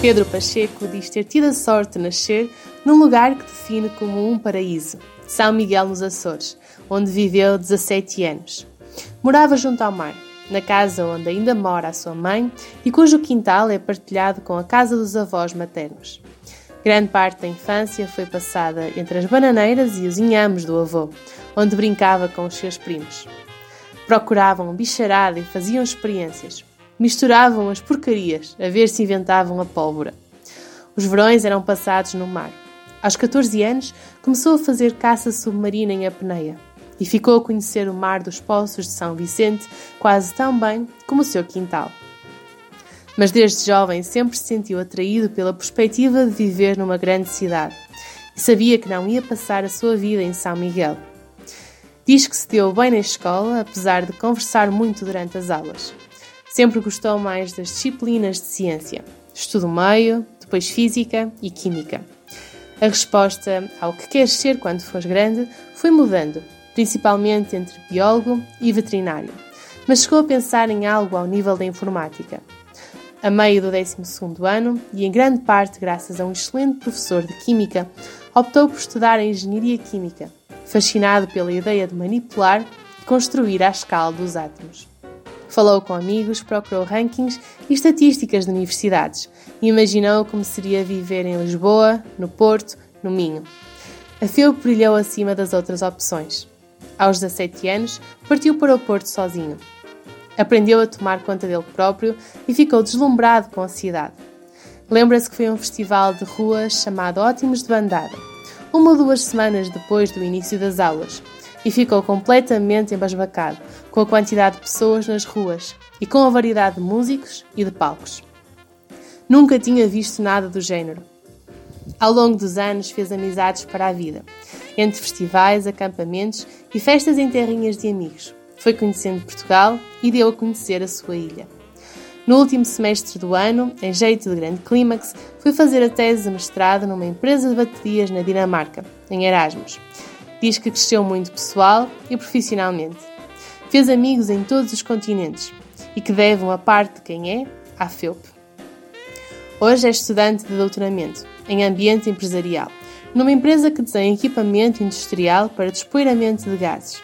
Pedro Pacheco diz ter tido a sorte de nascer num lugar que define como um paraíso, São Miguel nos Açores, onde viveu 17 anos. Morava junto ao mar, na casa onde ainda mora a sua mãe e cujo quintal é partilhado com a casa dos avós maternos. Grande parte da infância foi passada entre as bananeiras e os inhames do avô, onde brincava com os seus primos. Procuravam bicharada e faziam experiências, misturavam as porcarias a ver se inventavam a pólvora. Os verões eram passados no mar. Aos 14 anos, começou a fazer caça submarina em apneia e ficou a conhecer o mar dos Poços de São Vicente quase tão bem como o seu quintal. Mas desde jovem sempre se sentiu atraído pela perspectiva de viver numa grande cidade e sabia que não ia passar a sua vida em São Miguel. Diz que se deu bem na escola, apesar de conversar muito durante as aulas. Sempre gostou mais das disciplinas de ciência, estudo meio, depois física e química. A resposta ao que queres ser quando fores grande foi mudando, principalmente entre biólogo e veterinário, mas chegou a pensar em algo ao nível da informática. A meio do 12 ano, e em grande parte graças a um excelente professor de Química, optou por estudar a Engenharia Química, fascinado pela ideia de manipular e construir à escala dos átomos. Falou com amigos, procurou rankings e estatísticas de universidades e imaginou como seria viver em Lisboa, no Porto, no Minho. A FEUP brilhou acima das outras opções. Aos 17 anos, partiu para o Porto sozinho. Aprendeu a tomar conta dele próprio e ficou deslumbrado com a cidade. Lembra-se que foi um festival de rua chamado Ótimos de Bandada, uma ou duas semanas depois do início das aulas, e ficou completamente embasbacado com a quantidade de pessoas nas ruas e com a variedade de músicos e de palcos. Nunca tinha visto nada do género. Ao longo dos anos fez amizades para a vida, entre festivais, acampamentos e festas em terrinhas de amigos. Foi conhecendo Portugal e deu a conhecer a sua ilha. No último semestre do ano, em jeito de grande clímax, foi fazer a tese de mestrado numa empresa de baterias na Dinamarca, em Erasmus, Diz que cresceu muito pessoal e profissionalmente. Fez amigos em todos os continentes e que deve uma parte de quem é à FEUP. Hoje é estudante de doutoramento em ambiente empresarial, numa empresa que desenha equipamento industrial para despoeiramento de gases.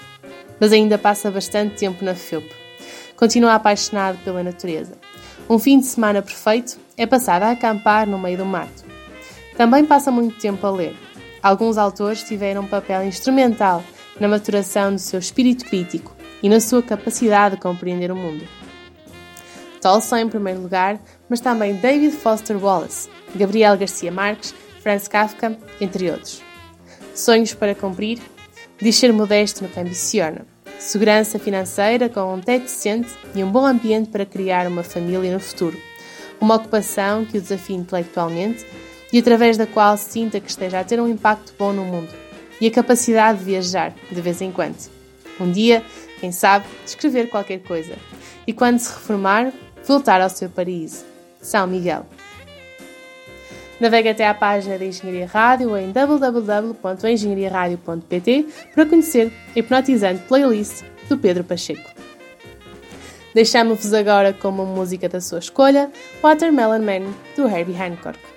Mas ainda passa bastante tempo na FEUP. Continua apaixonado pela natureza. Um fim de semana perfeito é passado a acampar no meio do mato. Também passa muito tempo a ler alguns autores tiveram um papel instrumental na maturação do seu espírito crítico e na sua capacidade de compreender o mundo. Tolstói em primeiro lugar, mas também David Foster Wallace, Gabriel Garcia Marques, Franz Kafka, entre outros. Sonhos para cumprir? Diz ser modesto no que ambiciona. Segurança financeira com um teto decente e um bom ambiente para criar uma família no futuro. Uma ocupação que o desafie intelectualmente e através da qual sinta que esteja a ter um impacto bom no mundo e a capacidade de viajar de vez em quando. Um dia, quem sabe, escrever qualquer coisa e quando se reformar, voltar ao seu paraíso, São Miguel. Navegue até à página da Engenharia Rádio em www.engenhariaradio.pt para conhecer a hipnotizante playlist do Pedro Pacheco. Deixamos-vos agora com uma música da sua escolha, Watermelon Man, do Herbie Hancock.